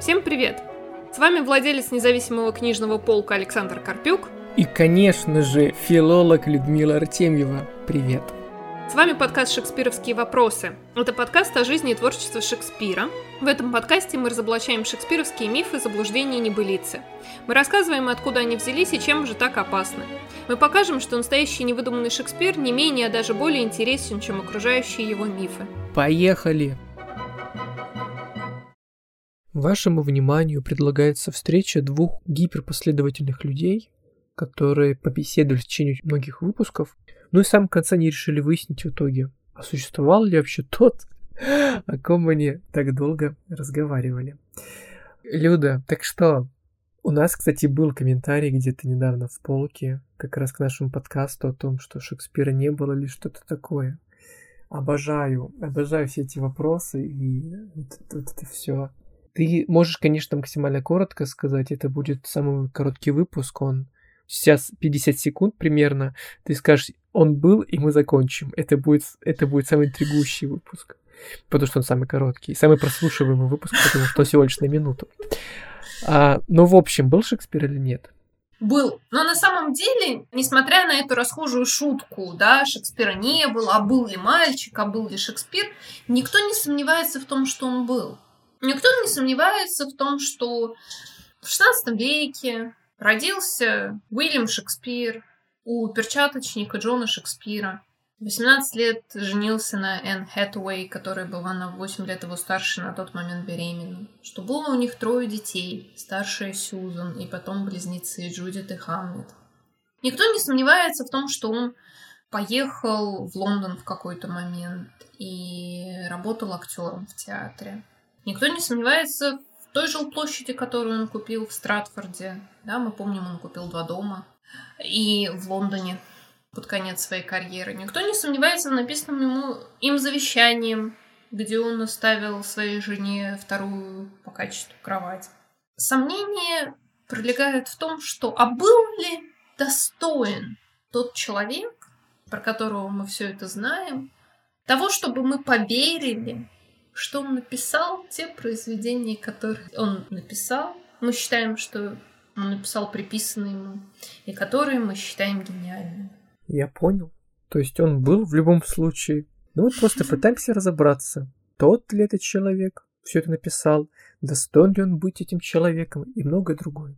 Всем привет! С вами владелец независимого книжного полка Александр Карпюк. И, конечно же, филолог Людмила Артемьева. Привет! С вами подкаст «Шекспировские вопросы». Это подкаст о жизни и творчестве Шекспира. В этом подкасте мы разоблачаем шекспировские мифы, заблуждения и небылицы. Мы рассказываем, откуда они взялись и чем же так опасны. Мы покажем, что настоящий невыдуманный Шекспир не менее, а даже более интересен, чем окружающие его мифы. Поехали! Вашему вниманию предлагается встреча двух гиперпоследовательных людей, которые побеседовали в течение многих выпусков, ну и в самом конце они решили выяснить в итоге, а существовал ли вообще тот, о ком они так долго разговаривали. Люда, так что, у нас, кстати, был комментарий где-то недавно в полке, как раз к нашему подкасту о том, что Шекспира не было или что-то такое. Обожаю, обожаю все эти вопросы и вот, вот это все. Ты можешь, конечно, максимально коротко сказать, это будет самый короткий выпуск, он сейчас 50 секунд примерно, ты скажешь, он был, и мы закончим. Это будет, это будет самый интригующий выпуск. Потому что он самый короткий. Самый прослушиваемый выпуск, потому что всего лишь на минуту. А, ну, в общем, был Шекспир или нет? Был. Но на самом деле, несмотря на эту расхожую шутку, да, Шекспира не было, а был ли мальчик, а был ли Шекспир, никто не сомневается в том, что он был. Никто не сомневается в том, что в XVI веке родился Уильям Шекспир у перчаточника Джона Шекспира. В 18 лет женился на Энн Хэтуэй, которая была на 8 лет его старше, на тот момент беременна. Что было у них трое детей, старшая Сьюзан и потом близнецы Джудит и Хамлет. Никто не сомневается в том, что он поехал в Лондон в какой-то момент и работал актером в театре. Никто не сомневается в той жилплощади, которую он купил в Стратфорде. Да, мы помним, он купил два дома. И в Лондоне под конец своей карьеры. Никто не сомневается в написанном ему им завещанием, где он оставил своей жене вторую по качеству кровать. Сомнение пролегает в том, что а был ли достоин тот человек, про которого мы все это знаем, того, чтобы мы поверили что он написал, те произведения, которые он написал, мы считаем, что он написал приписанные ему, и которые мы считаем гениальными. Я понял. То есть он был в любом случае. Ну вот просто пытаемся разобраться, тот ли этот человек все это написал, достоин ли он быть этим человеком и многое другое.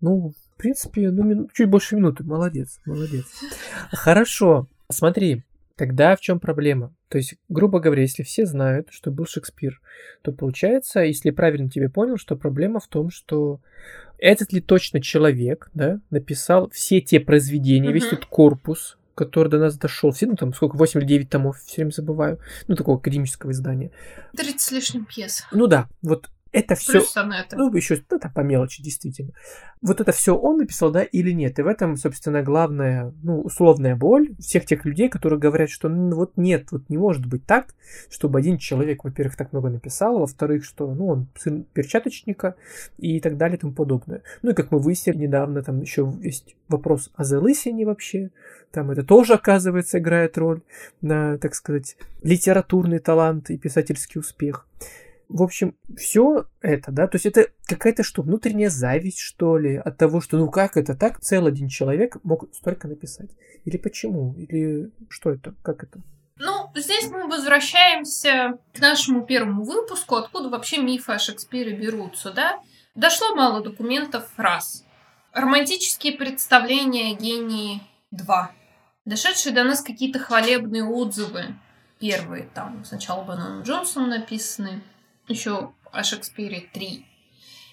Ну, в принципе, ну, чуть больше минуты. Молодец, молодец. Хорошо. Смотри, Тогда в чем проблема? То есть, грубо говоря, если все знают, что был Шекспир, то получается, если правильно тебе понял, что проблема в том, что этот ли точно человек, да, написал все те произведения, mm-hmm. весь этот корпус, который до нас дошел, все, ну там сколько, 8 или 9 томов, все время забываю, ну такого академического издания. 30 с лишним пьес. Ну да, вот это все, ну еще ну, это по мелочи действительно. Вот это все он написал, да, или нет? И в этом, собственно, главная, ну, условная боль всех тех людей, которые говорят, что ну, вот нет, вот не может быть так, чтобы один человек, во-первых, так много написал, во-вторых, что, ну, он сын перчаточника и так далее и тому подобное. Ну и как мы выяснили недавно, там еще есть вопрос о залысине вообще, там это тоже, оказывается, играет роль на, так сказать, литературный талант и писательский успех. В общем, все это, да, то есть это какая-то что, внутренняя зависть, что ли, от того, что ну как это так, целый один человек мог столько написать? Или почему? Или что это? Как это? Ну, здесь мы возвращаемся к нашему первому выпуску, откуда вообще мифы о Шекспире берутся, да? Дошло мало документов раз. Романтические представления гении 2. Дошедшие до нас какие-то хвалебные отзывы. Первые там сначала Банон Джонсом написаны, еще о Шекспире 3.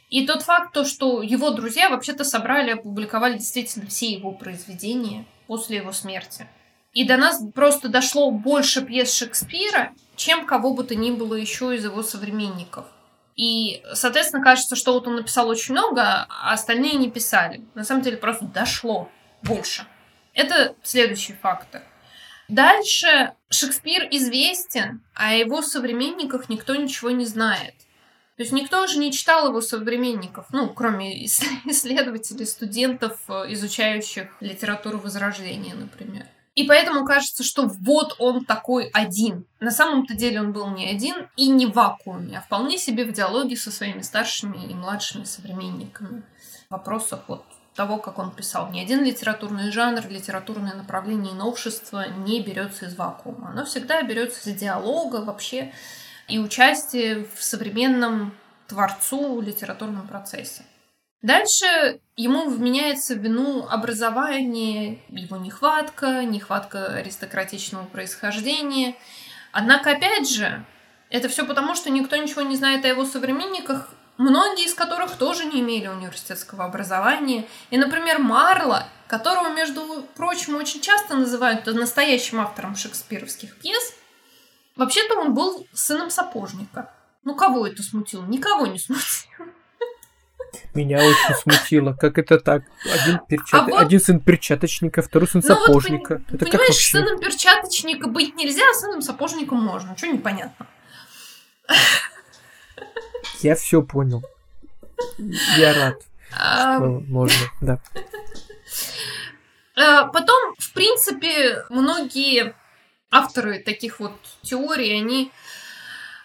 И тот факт, то, что его друзья вообще-то собрали, опубликовали действительно все его произведения после его смерти. И до нас просто дошло больше пьес Шекспира, чем кого бы то ни было еще из его современников. И, соответственно, кажется, что вот он написал очень много, а остальные не писали. На самом деле просто дошло больше. Это следующий фактор. Дальше Шекспир известен, а о его современниках никто ничего не знает. То есть никто уже не читал его современников, ну, кроме исследователей, студентов, изучающих литературу Возрождения, например. И поэтому кажется, что вот он такой один. На самом-то деле он был не один и не в вакууме, а вполне себе в диалоге со своими старшими и младшими современниками. В вопросах вот того, как он писал. Ни один литературный жанр, литературное направление и новшество не берется из вакуума. Оно всегда берется из диалога вообще и участия в современном творцу литературном процессе. Дальше ему вменяется вину образование, его нехватка, нехватка аристократичного происхождения. Однако, опять же, это все потому, что никто ничего не знает о его современниках, многие из которых тоже не имели университетского образования. И, например, Марла, которого, между прочим, очень часто называют настоящим автором шекспировских пьес, вообще-то он был сыном сапожника. Ну, кого это смутило? Никого не смутило. Меня очень смутило, как это так? Один, перчат... а вот... Один сын перчаточника, второй сын ну сапожника. Вот, это понимаешь, как вообще? сыном перчаточника быть нельзя, а сыном сапожника можно. Что непонятно? Я все понял. Я рад, а... что можно, да. А, потом, в принципе, многие авторы таких вот теорий, они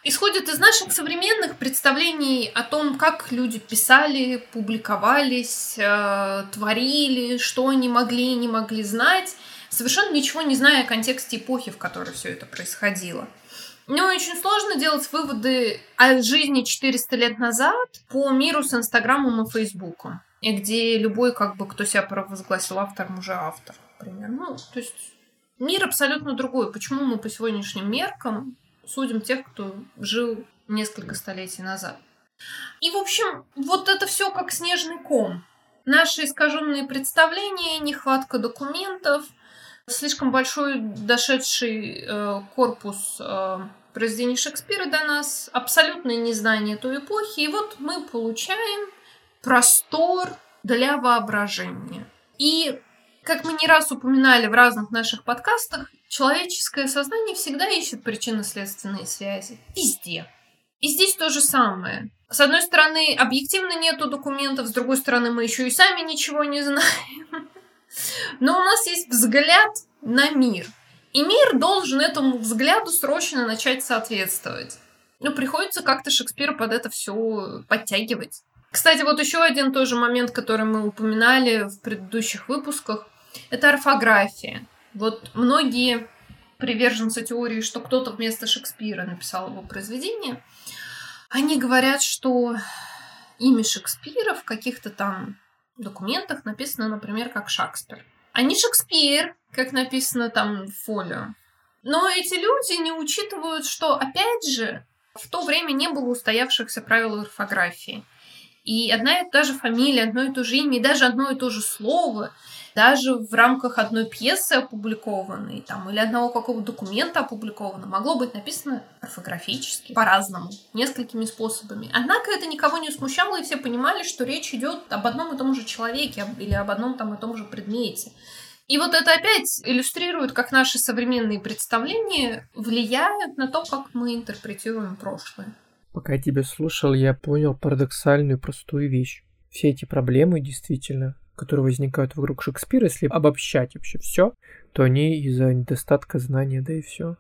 исходит из наших современных представлений о том, как люди писали, публиковались, э, творили, что они могли и не могли знать, совершенно ничего не зная о контексте эпохи, в которой все это происходило. Мне очень сложно делать выводы о жизни 400 лет назад по миру с Инстаграмом и Фейсбуком, и где любой, как бы, кто себя провозгласил автором, уже автор, например. Ну, то есть мир абсолютно другой. Почему мы по сегодняшним меркам судим тех, кто жил несколько столетий назад. И, в общем, вот это все как снежный ком. Наши искаженные представления, нехватка документов, слишком большой дошедший э, корпус э, произведений Шекспира до нас, абсолютное незнание той эпохи, и вот мы получаем простор для воображения. И, как мы не раз упоминали в разных наших подкастах, Человеческое сознание всегда ищет причинно-следственные связи. Везде. И здесь то же самое. С одной стороны, объективно нету документов, с другой стороны, мы еще и сами ничего не знаем. Но у нас есть взгляд на мир. И мир должен этому взгляду срочно начать соответствовать. Ну, приходится как-то Шекспира под это все подтягивать. Кстати, вот еще один тоже момент, который мы упоминали в предыдущих выпусках, это орфография. Вот многие приверженцы теории, что кто-то вместо Шекспира написал его произведение, они говорят, что имя Шекспира в каких-то там документах написано, например, как Шекспир. А не Шекспир, как написано там в фолио. Но эти люди не учитывают, что, опять же, в то время не было устоявшихся правил орфографии. И одна и та же фамилия, одно и то же имя, и даже одно и то же слово даже в рамках одной пьесы опубликованной, там, или одного какого-то документа опубликованного, могло быть написано орфографически, по-разному, несколькими способами. Однако это никого не смущало, и все понимали, что речь идет об одном и том же человеке или об одном там и том же предмете. И вот это опять иллюстрирует, как наши современные представления влияют на то, как мы интерпретируем прошлое. Пока я тебя слушал, я понял парадоксальную простую вещь. Все эти проблемы действительно которые возникают вокруг Шекспира, если обобщать вообще все, то они из-за недостатка знания, да и все.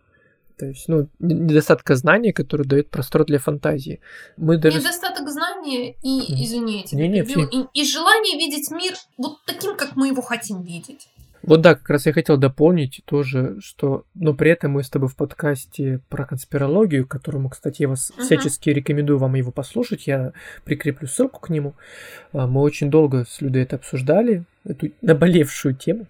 То есть, ну, недостатка знания, который дает простор для фантазии. Мы даже... Недостаток знания и, извините, не, не, и, и желание видеть мир вот таким, как мы его хотим видеть. Вот да, как раз я хотел дополнить тоже, что, но при этом мы с тобой в подкасте про конспирологию, которому, кстати, я вас uh-huh. всячески рекомендую вам его послушать, я прикреплю ссылку к нему. А, мы очень долго с Людой это обсуждали, эту наболевшую тему.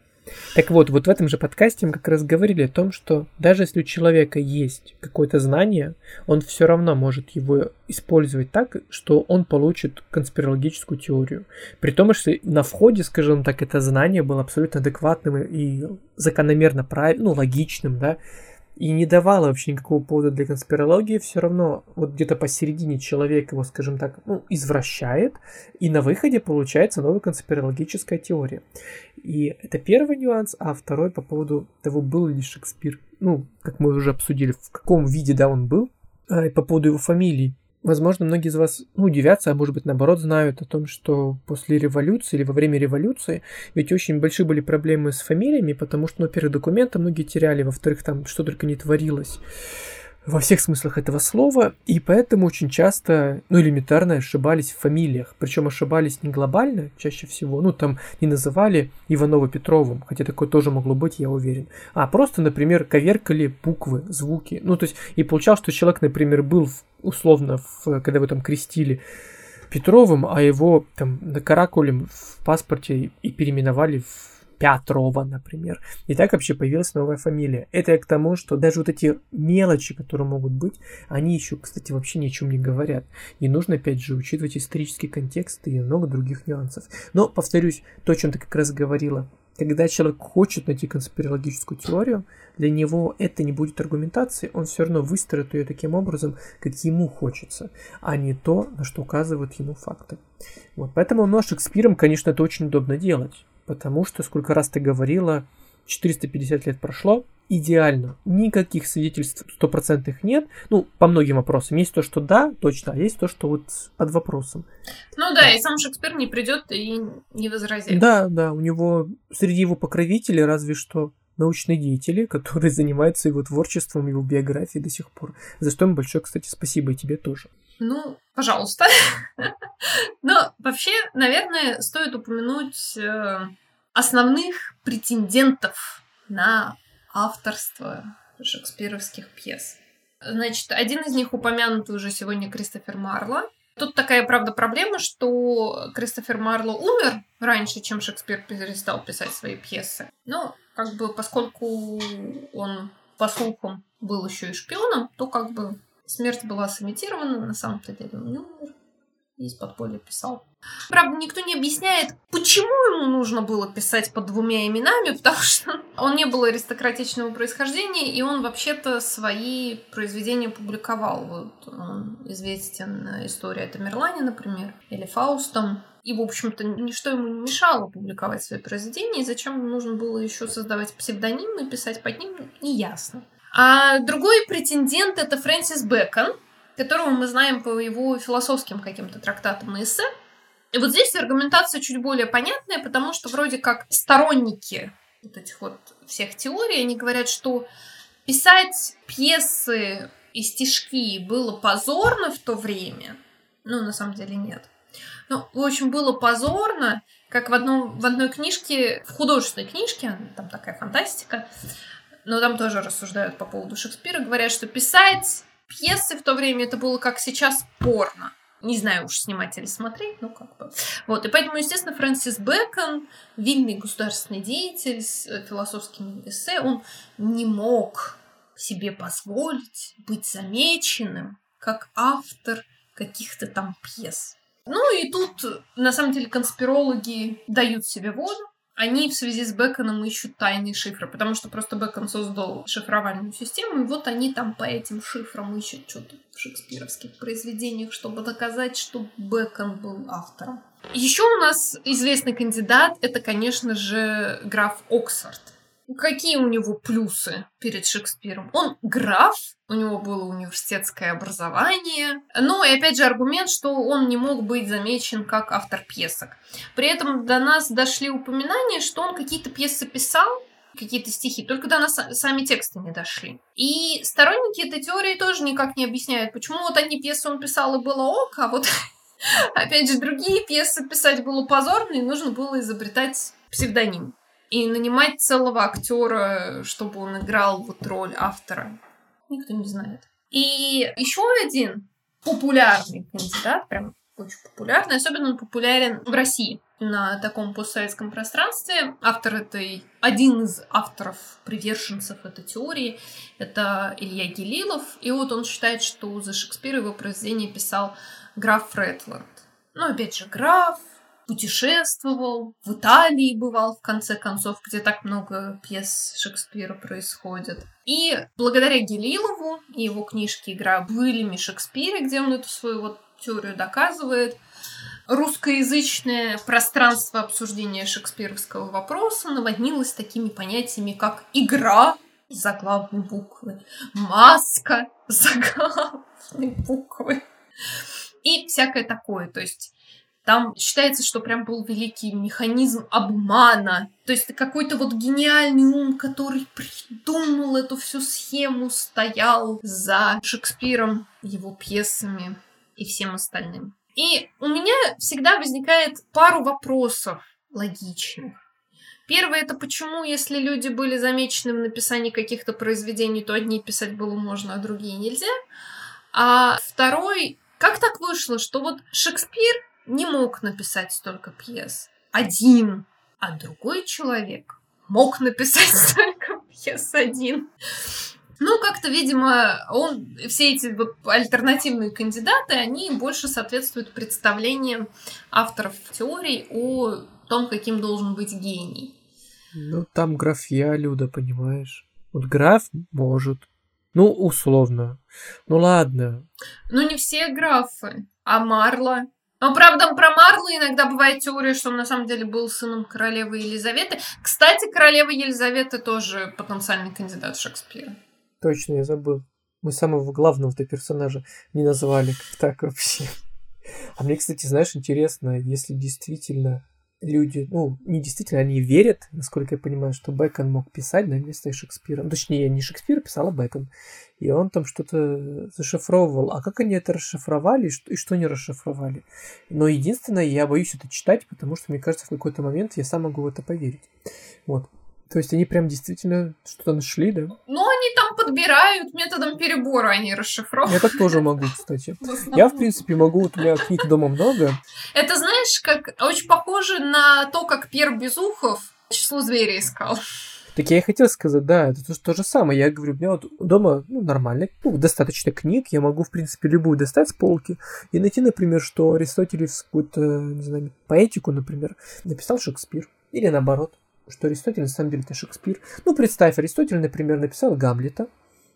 Так вот, вот в этом же подкасте мы как раз говорили о том, что даже если у человека есть какое-то знание, он все равно может его использовать так, что он получит конспирологическую теорию. При том, что на входе, скажем так, это знание было абсолютно адекватным и закономерно правильным, ну, логичным, да, и не давала вообще никакого повода для конспирологии, все равно вот где-то посередине человек его, скажем так, ну, извращает, и на выходе получается новая конспирологическая теория. И это первый нюанс, а второй по поводу того, был ли Шекспир, ну, как мы уже обсудили, в каком виде, да, он был, а, и по поводу его фамилии. Возможно, многие из вас ну, удивятся, а может быть, наоборот, знают о том, что после революции или во время революции ведь очень большие были проблемы с фамилиями, потому что, ну, во-первых, документы многие теряли, во-вторых, там что только не творилось во всех смыслах этого слова, и поэтому очень часто, ну, элементарно ошибались в фамилиях. Причем ошибались не глобально, чаще всего, ну, там не называли Иванова Петровым, хотя такое тоже могло быть, я уверен. А просто, например, коверкали буквы, звуки. Ну, то есть, и получалось, что человек, например, был условно, в, когда вы там крестили Петровым, а его там накаракулем в паспорте и переименовали в Петрова, например. И так вообще появилась новая фамилия. Это я к тому, что даже вот эти мелочи, которые могут быть, они еще, кстати, вообще ни о чем не говорят. И нужно, опять же, учитывать исторический контекст и много других нюансов. Но, повторюсь, то, о чем ты как раз говорила, когда человек хочет найти конспирологическую теорию, для него это не будет аргументацией, он все равно выстроит ее таким образом, как ему хочется, а не то, на что указывают ему факты. Вот, поэтому ну, Шекспиром, конечно, это очень удобно делать потому что, сколько раз ты говорила, 450 лет прошло, идеально. Никаких свидетельств стопроцентных нет. Ну, по многим вопросам. Есть то, что да, точно, а есть то, что вот под вопросом. Ну да, да. и сам Шекспир не придет и не возразит. Да, да, у него среди его покровителей разве что научные деятели, которые занимаются его творчеством, его биографией до сих пор. За что им большое, кстати, спасибо и тебе тоже. Ну, пожалуйста. Вообще, наверное, стоит упомянуть э, основных претендентов на авторство шекспировских пьес. Значит, один из них упомянут уже сегодня Кристофер Марло. Тут такая, правда, проблема, что Кристофер Марло умер раньше, чем Шекспир перестал писать свои пьесы. Но, как бы, поскольку он, по слухам, был еще и шпионом, то, как бы, Смерть была сымитирована, на самом-то деле он не умер. Из подполья писал. Правда, никто не объясняет, почему ему нужно было писать под двумя именами, потому что он не был аристократичного происхождения, и он вообще-то свои произведения публиковал. Вот он известен история Тамерлани, например, или Фаустом. И, в общем-то, ничто ему не мешало публиковать свои произведения, и зачем нужно было еще создавать псевдоним и писать под ним, неясно. А другой претендент это Фрэнсис Бэкон, которого мы знаем по его философским каким-то трактатам и эссе. И вот здесь аргументация чуть более понятная, потому что вроде как сторонники вот этих вот всех теорий, они говорят, что писать пьесы и стишки было позорно в то время. Ну, на самом деле нет. Ну, в общем, было позорно, как в, одном, в одной книжке, в художественной книжке, там такая фантастика, но там тоже рассуждают по поводу Шекспира, говорят, что писать пьесы в то время это было как сейчас порно. Не знаю уж, снимать или смотреть, ну как бы. Вот, и поэтому, естественно, Фрэнсис Бэкон, вильный государственный деятель с э, философским эссе, он не мог себе позволить быть замеченным как автор каких-то там пьес. Ну и тут, на самом деле, конспирологи дают себе воду, они в связи с Беконом ищут тайные шифры, потому что просто Бекон создал шифровальную систему, и вот они там по этим шифрам ищут что-то в шекспировских произведениях, чтобы доказать, что Бекон был автором. Еще у нас известный кандидат, это, конечно же, граф Оксфорд. Какие у него плюсы перед Шекспиром? Он граф, у него было университетское образование. Ну и опять же аргумент, что он не мог быть замечен как автор пьесок. При этом до нас дошли упоминания, что он какие-то пьесы писал, какие-то стихи, только до нас сами тексты не дошли. И сторонники этой теории тоже никак не объясняют, почему вот одни пьесы он писал и было ок, а вот опять же другие пьесы писать было позорно, и нужно было изобретать псевдоним и нанимать целого актера, чтобы он играл вот роль автора. Никто не знает. И еще один популярный кандидат, прям очень популярный, особенно он популярен в России на таком постсоветском пространстве. Автор этой, один из авторов, приверженцев этой теории, это Илья Гелилов. И вот он считает, что за Шекспира его произведение писал граф Фретланд. Ну, опять же, граф, путешествовал, в Италии бывал, в конце концов, где так много пьес Шекспира происходит. И благодаря Гелилову и его книжке «Игра былями Шекспира», где он эту свою вот теорию доказывает, русскоязычное пространство обсуждения шекспировского вопроса наводнилось такими понятиями, как «игра» заглавной буквы, «маска» заглавной буквы, и всякое такое. То есть там считается, что прям был великий механизм обмана. То есть какой-то вот гениальный ум, который придумал эту всю схему, стоял за Шекспиром, его пьесами и всем остальным. И у меня всегда возникает пару вопросов логичных. Первое это почему, если люди были замечены в написании каких-то произведений, то одни писать было можно, а другие нельзя. А второй, как так вышло, что вот Шекспир не мог написать столько пьес один, а другой человек мог написать столько пьес один. Ну, как-то, видимо, он, все эти вот альтернативные кандидаты, они больше соответствуют представлениям авторов теорий о том, каким должен быть гений. Ну, там графья, Люда, понимаешь? Вот граф может. Ну, условно. Ну, ладно. Ну, не все графы. А Марла? Ну, правда, про Марлу иногда бывает теория, что он на самом деле был сыном королевы Елизаветы. Кстати, королева Елизаветы тоже потенциальный кандидат Шекспира. Точно, я забыл. Мы самого главного-то персонажа не назвали. Так вообще? А мне, кстати, знаешь, интересно, если действительно люди, ну, не действительно, они верят, насколько я понимаю, что Бэкон мог писать на место Шекспира. Ну, точнее, не Шекспир писал, а Бэкон. И он там что-то зашифровывал. А как они это расшифровали и что, и что не расшифровали? Но единственное, я боюсь это читать, потому что, мне кажется, в какой-то момент я сам могу в это поверить. Вот. То есть они прям действительно что-то нашли, да? Ну, они там подбирают методом перебора, они расшифровывают. Я так тоже могу, кстати. Я, в принципе, могу, вот у меня книг дома много. Это, знаешь, как очень похоже на то, как Пьер Безухов число зверя искал. Так я и хотел сказать, да, это то, то же самое. Я говорю, у меня вот дома ну, нормально, ну, достаточно книг, я могу, в принципе, любую достать с полки и найти, например, что Аристотелевскую, не знаю, поэтику, например, написал Шекспир. Или наоборот что Аристотель на самом деле это Шекспир. Ну, представь, Аристотель, например, написал Гамлета.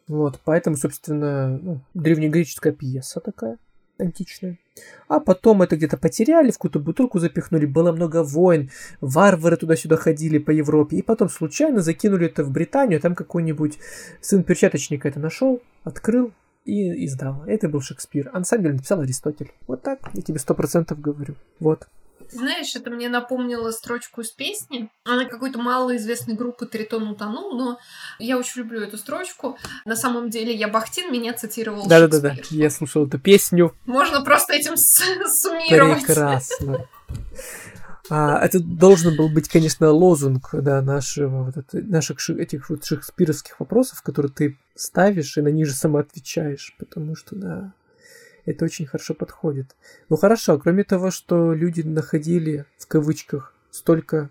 Вот, поэтому, собственно, ну, древнегреческая пьеса такая, античная. А потом это где-то потеряли, в какую-то бутылку запихнули, было много войн, варвары туда-сюда ходили по Европе, и потом случайно закинули это в Британию, там какой-нибудь сын перчаточника это нашел, открыл и издал. Это был Шекспир. А на написал Аристотель. Вот так, я тебе сто процентов говорю. Вот. Знаешь, это мне напомнило строчку из песни. Она какой-то малоизвестной группы Тритон утонул, но я очень люблю эту строчку. На самом деле я Бахтин меня цитировал Да-да-да, я слушал эту песню. Можно просто этим суммировать. Прекрасно. А, это должен был быть, конечно, лозунг да, нашего, вот это, наших этих вот шекспировских вопросов, которые ты ставишь и на них же сама отвечаешь, потому что, да, это очень хорошо подходит. Ну хорошо, кроме того, что люди находили в кавычках столько,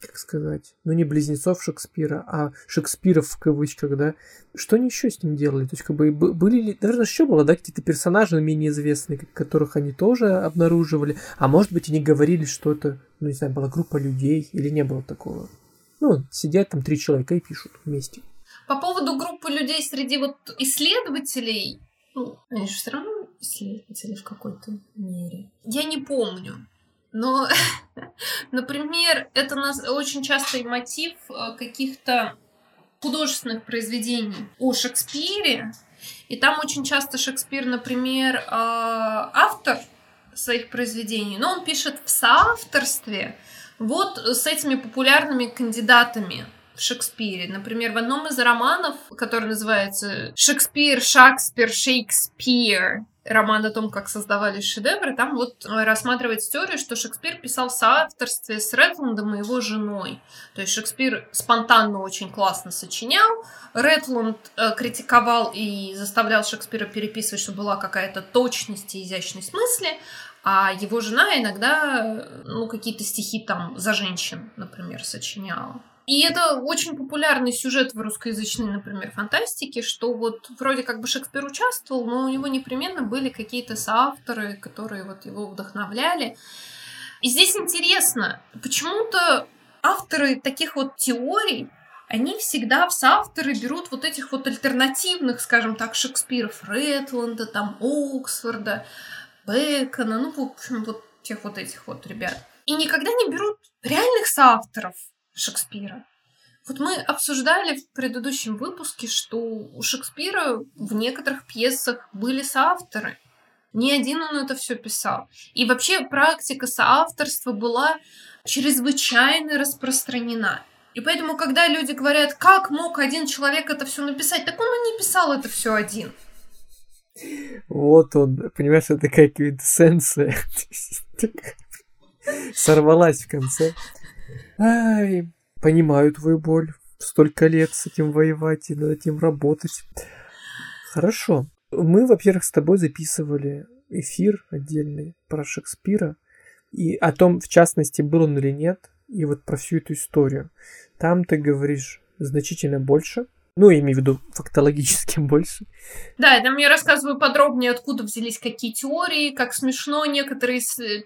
как сказать, ну не близнецов Шекспира, а Шекспиров в кавычках, да, что они еще с ним делали? То есть как бы были ли, наверное, еще было, да, какие-то персонажи менее известные, которых они тоже обнаруживали, а может быть они говорили что-то, ну не знаю, была группа людей или не было такого. Ну, сидят там три человека и пишут вместе. По поводу группы людей среди вот исследователей, ну, они же все равно исследователи в какой-то мере. Я не помню. Но, например, это нас очень частый мотив э, каких-то художественных произведений о Шекспире. И там очень часто Шекспир, например, э, автор своих произведений, но он пишет в соавторстве вот с этими популярными кандидатами в Шекспире. Например, в одном из романов, который называется «Шекспир, Шекспир, Шекспир», роман о том, как создавались шедевры, там вот рассматривается теория, что Шекспир писал в соавторстве с Ретландом и его женой. То есть Шекспир спонтанно очень классно сочинял, Ретланд э, критиковал и заставлял Шекспира переписывать, чтобы была какая-то точность и изящность мысли, а его жена иногда ну, какие-то стихи там за женщин, например, сочиняла. И это очень популярный сюжет в русскоязычной, например, фантастике, что вот вроде как бы Шекспир участвовал, но у него непременно были какие-то соавторы, которые вот его вдохновляли. И здесь интересно, почему-то авторы таких вот теорий, они всегда в соавторы берут вот этих вот альтернативных, скажем так, Шекспиров, Ретланда, там, Оксфорда, Бекона, ну, в общем, вот тех вот этих вот ребят. И никогда не берут реальных соавторов, Шекспира. Вот мы обсуждали в предыдущем выпуске, что у Шекспира в некоторых пьесах были соавторы. Не один он это все писал. И вообще практика соавторства была чрезвычайно распространена. И поэтому, когда люди говорят, как мог один человек это все написать, так он и не писал это все один. Вот он, понимаешь, это такая квинтэссенция. Сорвалась в конце. Ай, понимаю твою боль. Столько лет с этим воевать и над этим работать. Хорошо. Мы, во-первых, с тобой записывали эфир отдельный про Шекспира и о том, в частности, был он или нет, и вот про всю эту историю. Там ты говоришь значительно больше, ну, я имею в виду фактологически больше. Да, я там я рассказываю подробнее, откуда взялись какие теории, как смешно некоторые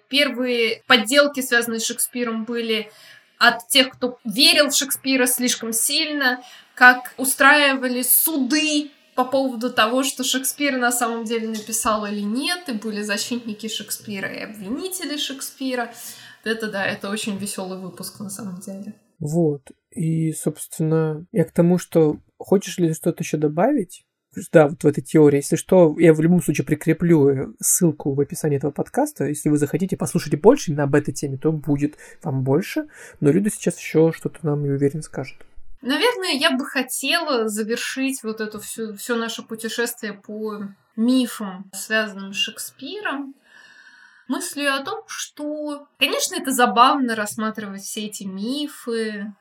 первые подделки, связанные с Шекспиром, были от тех, кто верил в Шекспира слишком сильно, как устраивали суды по поводу того, что Шекспир на самом деле написал или нет, и были защитники Шекспира и обвинители Шекспира. Это да, это очень веселый выпуск на самом деле. Вот. И, собственно, я к тому, что хочешь ли что-то еще добавить? Да, вот в этой теории. Если что, я в любом случае прикреплю э, ссылку в описании этого подкаста. Если вы захотите послушать больше именно об этой теме, то будет вам больше. Но Люда сейчас еще что-то нам, не уверен, скажет. Наверное, я бы хотела завершить вот это все, все наше путешествие по мифам, связанным с Шекспиром, мыслью о том, что, конечно, это забавно рассматривать все эти мифы,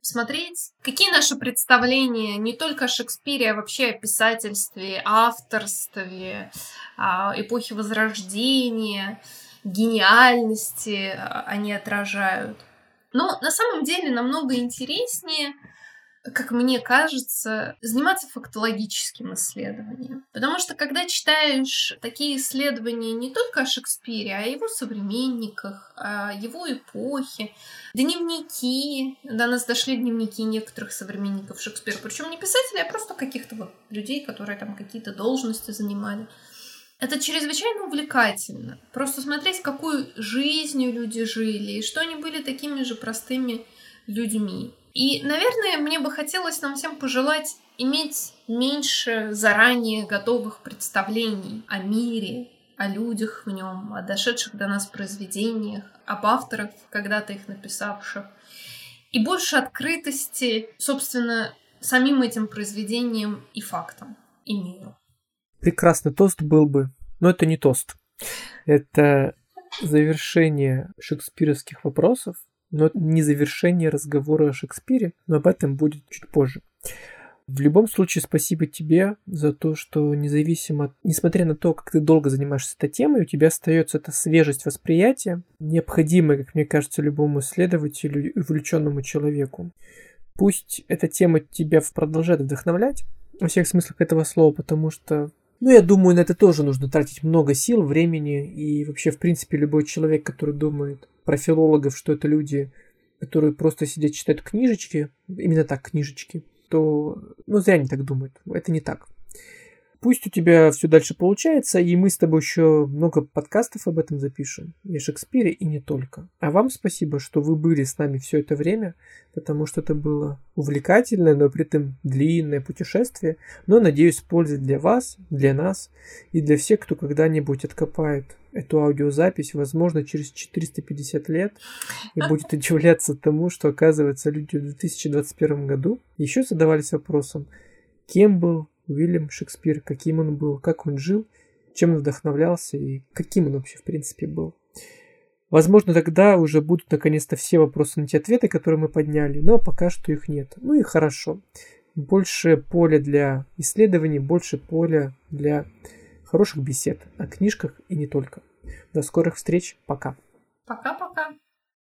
смотреть, какие наши представления не только о Шекспире, а вообще о писательстве, авторстве, эпохе Возрождения, гениальности они отражают. Но на самом деле намного интереснее как мне кажется, заниматься фактологическим исследованием. Потому что когда читаешь такие исследования не только о Шекспире, а о его современниках, о его эпохе, дневники, до нас дошли дневники некоторых современников Шекспира, причем не писателей, а просто каких-то вот людей, которые там какие-то должности занимали. Это чрезвычайно увлекательно. Просто смотреть, какую жизнью люди жили, и что они были такими же простыми людьми. И, наверное, мне бы хотелось нам всем пожелать иметь меньше заранее готовых представлений о мире, о людях в нем, о дошедших до нас произведениях, об авторах, когда-то их написавших, и больше открытости, собственно, самим этим произведениям и фактам, и миру. Прекрасный тост был бы, но это не тост. Это завершение шекспировских вопросов, но не завершение разговора о Шекспире, но об этом будет чуть позже. В любом случае, спасибо тебе за то, что независимо, несмотря на то, как ты долго занимаешься этой темой, у тебя остается эта свежесть восприятия, необходимая, как мне кажется, любому исследователю и увлеченному человеку. Пусть эта тема тебя продолжает вдохновлять, во всех смыслах этого слова, потому что ну, я думаю, на это тоже нужно тратить много сил, времени, и вообще, в принципе, любой человек, который думает про филологов, что это люди, которые просто сидят читают книжечки, именно так, книжечки, то, ну, зря они так думают. Это не так. Пусть у тебя все дальше получается, и мы с тобой еще много подкастов об этом запишем, и о Шекспире, и не только. А вам спасибо, что вы были с нами все это время, потому что это было увлекательное, но при этом длинное путешествие, но, надеюсь, пользы для вас, для нас и для всех, кто когда-нибудь откопает эту аудиозапись, возможно, через 450 лет, и будет удивляться тому, что, оказывается, люди в 2021 году еще задавались вопросом, кем был Уильям Шекспир, каким он был, как он жил, чем он вдохновлялся и каким он вообще в принципе был. Возможно, тогда уже будут наконец-то все вопросы на те ответы, которые мы подняли, но пока что их нет. Ну и хорошо. Больше поля для исследований, больше поля для хороших бесед о книжках и не только. До скорых встреч. Пока. Пока-пока.